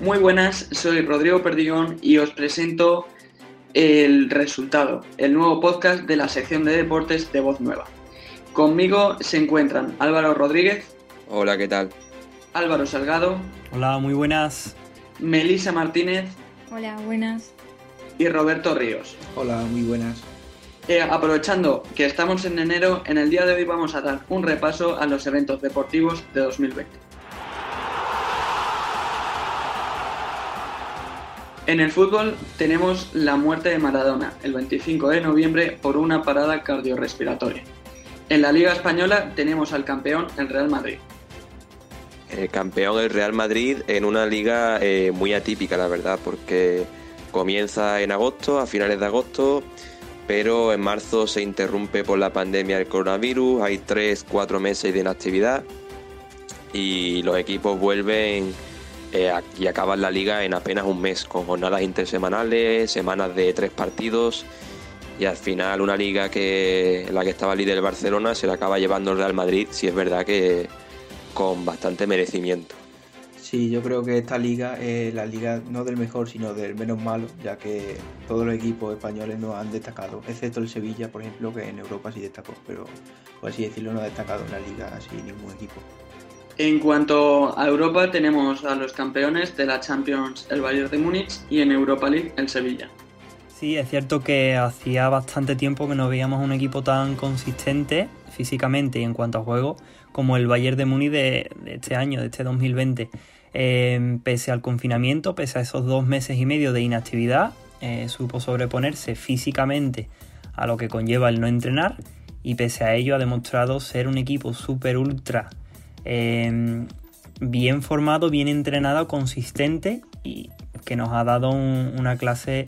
Muy buenas, soy Rodrigo Perdigón y os presento el resultado, el nuevo podcast de la sección de deportes de Voz Nueva. Conmigo se encuentran Álvaro Rodríguez. Hola, ¿qué tal? Álvaro Salgado. Hola, muy buenas. Melisa Martínez. Hola, buenas. Y Roberto Ríos. Hola, muy buenas. Eh, aprovechando que estamos en enero, en el día de hoy vamos a dar un repaso a los eventos deportivos de 2020. En el fútbol tenemos la muerte de Maradona el 25 de noviembre por una parada cardiorrespiratoria. En la Liga Española tenemos al campeón, el Real Madrid. El campeón, el Real Madrid, en una liga eh, muy atípica, la verdad, porque comienza en agosto, a finales de agosto, pero en marzo se interrumpe por la pandemia del coronavirus, hay 3-4 meses de inactividad y los equipos vuelven eh, y acaban la liga en apenas un mes, con jornadas intersemanales, semanas de tres partidos y al final una liga que la que estaba líder el Barcelona se la acaba llevando el Real Madrid, si es verdad que con bastante merecimiento. Sí, yo creo que esta liga es la liga no del mejor, sino del menos malo, ya que todos los equipos españoles no han destacado, excepto el Sevilla, por ejemplo, que en Europa sí destacó, pero por así decirlo no ha destacado en la liga así ningún equipo. En cuanto a Europa, tenemos a los campeones de la Champions, el Bayern de Múnich, y en Europa League, el Sevilla. Sí, es cierto que hacía bastante tiempo que no veíamos un equipo tan consistente físicamente y en cuanto a juego como el Bayern de Múnich de, este año, de este 2020. Em, pese al confinamiento, pese a esos dos meses y medio de inactividad, eh, supo sobreponerse físicamente a lo que conlleva el no entrenar y pese a ello ha demostrado ser un equipo súper ultra Em, bien formado, bien entrenado, consistente y que nos ha dado una clase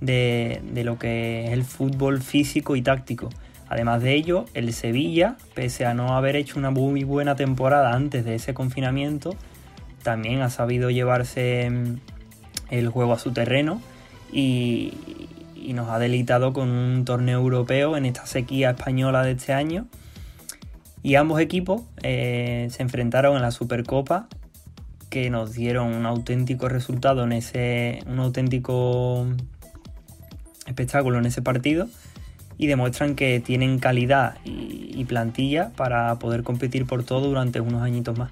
de, lo que es el fútbol físico y táctico. Además de ello, el Sevilla, pese a no haber hecho una muy buena temporada antes de ese confinamiento, también ha sabido llevarse em, el juego a su terreno y, y nos ha delitado con un torneo europeo en esta sequía española de este año y ambos equipos eh, se enfrentaron en la Supercopa que nos dieron un auténtico resultado en ese. un auténtico espectáculo en ese partido y demuestran que tienen calidad y, plantilla para poder competir por todo durante unos añitos más.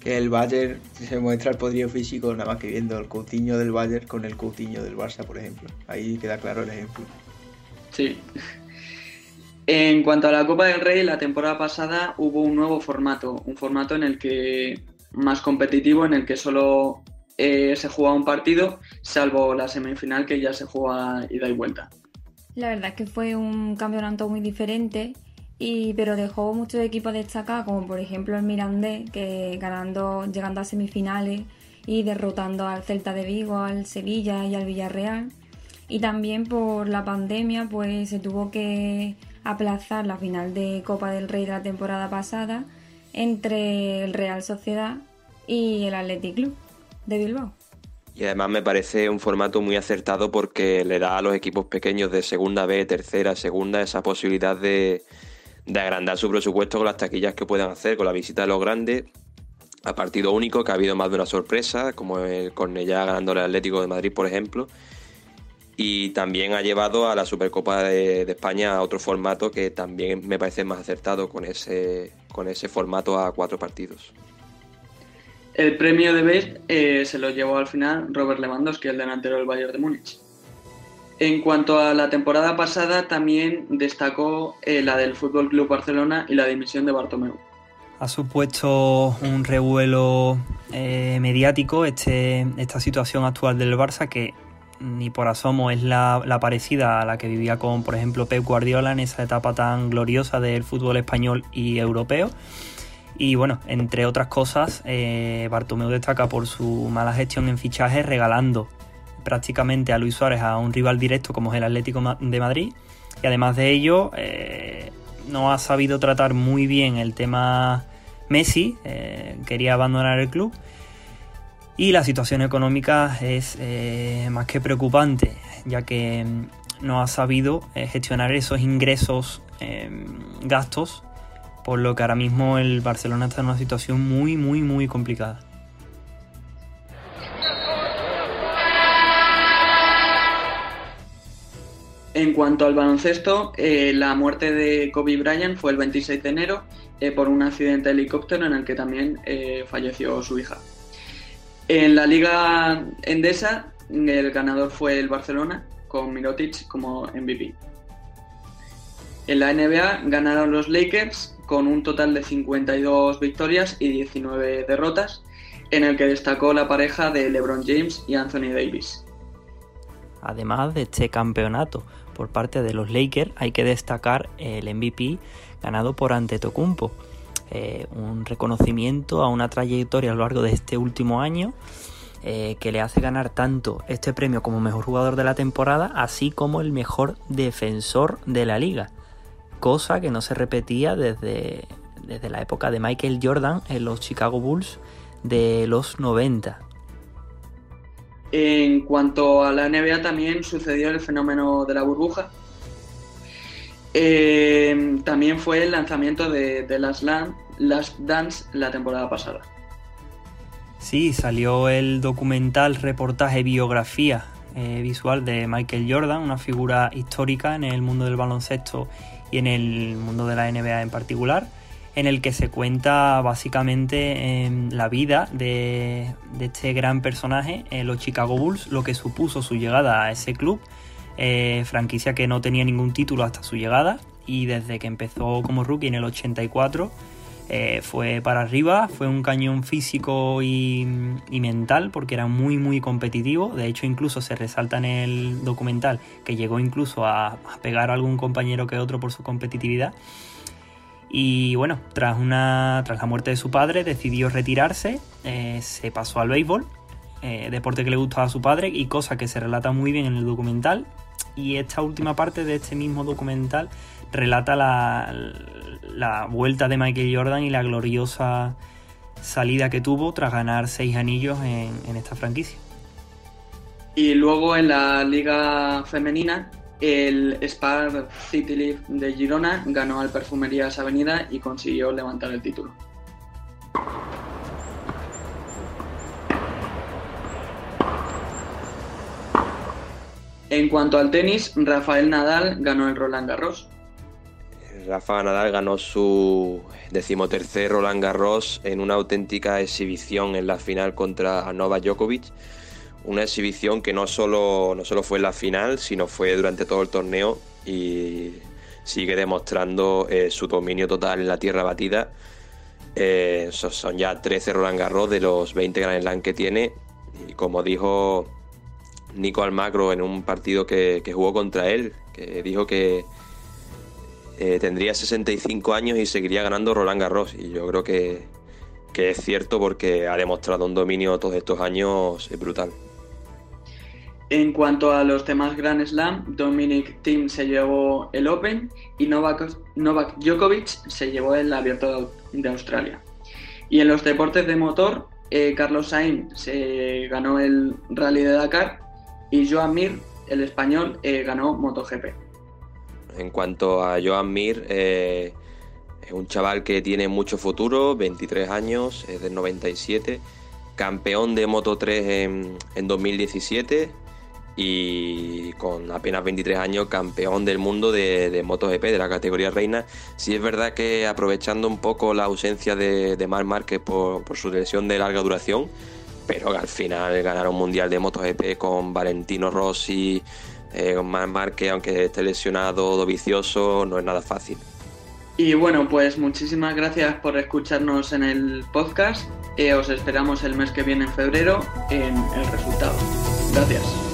Que el Bayern se muestra el poderío físico nada más que viendo el Coutinho del Bayern con el Coutinho del Barça, por ejemplo. Ahí queda claro el ejemplo. Sí. En cuanto a la Copa del Rey, la temporada pasada hubo un nuevo formato, un formato en el que más competitivo, en el que solo eh, se juega un partido, salvo la semifinal que ya se juega ida y vuelta. La verdad es que fue un campeonato muy diferente, y, pero dejó muchos equipos destacados, como por ejemplo el Mirandés, que ganando, llegando a semifinales y derrotando al Celta de Vigo, al Sevilla y al Villarreal. Y también por la pandemia, pues se tuvo que aplazar la final de Copa del Rey de la temporada pasada entre el Real Sociedad y el Athletic Club de Bilbao. Y además me parece un formato muy acertado porque le da a los equipos pequeños de segunda B, tercera, segunda esa posibilidad de, agrandar su presupuesto con las taquillas que puedan hacer, con la visita de los grandes, a partido único, que ha habido más de una sorpresa, como el Cornellá ganando el Atlético de Madrid, por ejemplo y también ha llevado a la Supercopa de, España a otro formato que también me parece más acertado con ese, con ese formato a cuatro partidos. El premio de Best eh, se lo llevó al final Robert Lewandowski, el delantero del Bayern de Múnich. En cuanto a la temporada pasada, también destacó eh, la del Fútbol Club Barcelona y la dimisión de Bartomeu. Ha supuesto un revuelo eh, mediático este, esta situación actual del Barça que ni por asomo es la, parecida a la que vivía con, por ejemplo, Pep Guardiola en esa etapa tan gloriosa del fútbol español y europeo. Y bueno, entre otras cosas, eh, Bartomeu destaca por su mala gestión en fichajes, regalando prácticamente a Luis Suárez a un rival directo como es el Atlético de Madrid. Y además de ello, eh, no ha sabido tratar muy bien el tema Messi, eh, quería abandonar el club y la situación económica es eh, más que preocupante, ya que mm, no ha sabido eh, gestionar esos ingresos em, gastos, por lo que ahora mismo el Barcelona está en una situación muy, muy, muy complicada. En cuanto al baloncesto, eh, la muerte de Kobe Bryant fue el 26 de enero por un accidente de helicóptero en el que también falleció su hija. En la Liga Endesa, el ganador fue el Barcelona, con Mirotic como MVP. En la NBA ganaron los Lakers con un total de 52 victorias y 19 derrotas, en el que destacó la pareja de LeBron James y Anthony Davis. Además de este campeonato por parte de los Lakers, hay que destacar el MVP ganado por Antetokounmpo, eh, un reconocimiento a una trayectoria a lo largo de este último año eh, que le hace ganar tanto este premio como mejor jugador de la temporada, así como el mejor defensor de la liga, cosa que no se repetía desde, desde la época de Michael Jordan en los Chicago Bulls de los 90. En cuanto a la NBA también sucedió el fenómeno de la burbuja. Eh, también fue el lanzamiento de, de Last, Dance la temporada pasada. Sí, salió el documental reportaje biografía eh, visual de Michael Jordan, una figura histórica en el mundo del baloncesto y en el mundo de la NBA en particular en el que se cuenta básicamente em, la vida de, este gran personaje en los Chicago Bulls, lo que supuso su llegada a ese club, eh, franquicia que no tenía ningún título hasta su llegada y desde que empezó como rookie en el 84 eh, fue para arriba, fue un cañón físico y, mental porque era muy muy competitivo, de hecho incluso se resalta en el documental que llegó incluso a, pegar a algún compañero que otro por su competitividad. Y bueno, tras, una, tras la muerte de su padre decidió retirarse, eh, se pasó al béisbol, eh, deporte que le gustaba a su padre y cosa que se relata muy bien en el documental. Y esta última parte de este mismo documental relata la, la vuelta de Michael Jordan y la gloriosa salida que tuvo tras ganar seis anillos en, en esta franquicia. Y luego en la liga femenina el Spar City Leaf de Girona ganó al Perfumerías Avenida y consiguió levantar el título. En cuanto al tenis, Rafael Nadal ganó el Roland Garros. Rafa Nadal ganó su decimotercer Roland Garros en una auténtica exhibición en la final contra Nova Djokovic una exhibición que no solo, no solo fue en la final, sino fue durante todo el torneo y sigue demostrando eh, su dominio total en la tierra batida. Eh, son ya 13 Roland Garros de los 20 Grand Slam que tiene. Y como dijo Nico Almagro en un partido que, jugó contra él, que dijo que eh, tendría 65 años y seguiría ganando Roland Garros. Y yo creo que, que es cierto porque ha demostrado un dominio todos estos años brutal. En cuanto a los temas Grand Slam, Dominic Thiem se llevó el Open y Novak, Djokovic se llevó el Abierto de Australia. Y en los deportes de motor, eh, Carlos Sainz se ganó el Rally de Dakar y Joan Mir, el español, eh, ganó MotoGP. En cuanto a Joan Mir, eh, es un chaval que tiene mucho futuro, 23 años, es del 97, campeón de Moto 3 en, en 2017 y con apenas 23 años campeón del mundo de, MotoGP, de la categoría reina. Sí es verdad que aprovechando un poco la ausencia de, de Marc Márquez por, su lesión de larga duración, pero al final ganar un mundial de MotoGP con Valentino Rossi, eh, con Marc Márquez, aunque esté lesionado o no es nada fácil. Y bueno, pues muchísimas gracias por escucharnos en el podcast. Eh, os esperamos el mes que viene en febrero en el resultado. Gracias.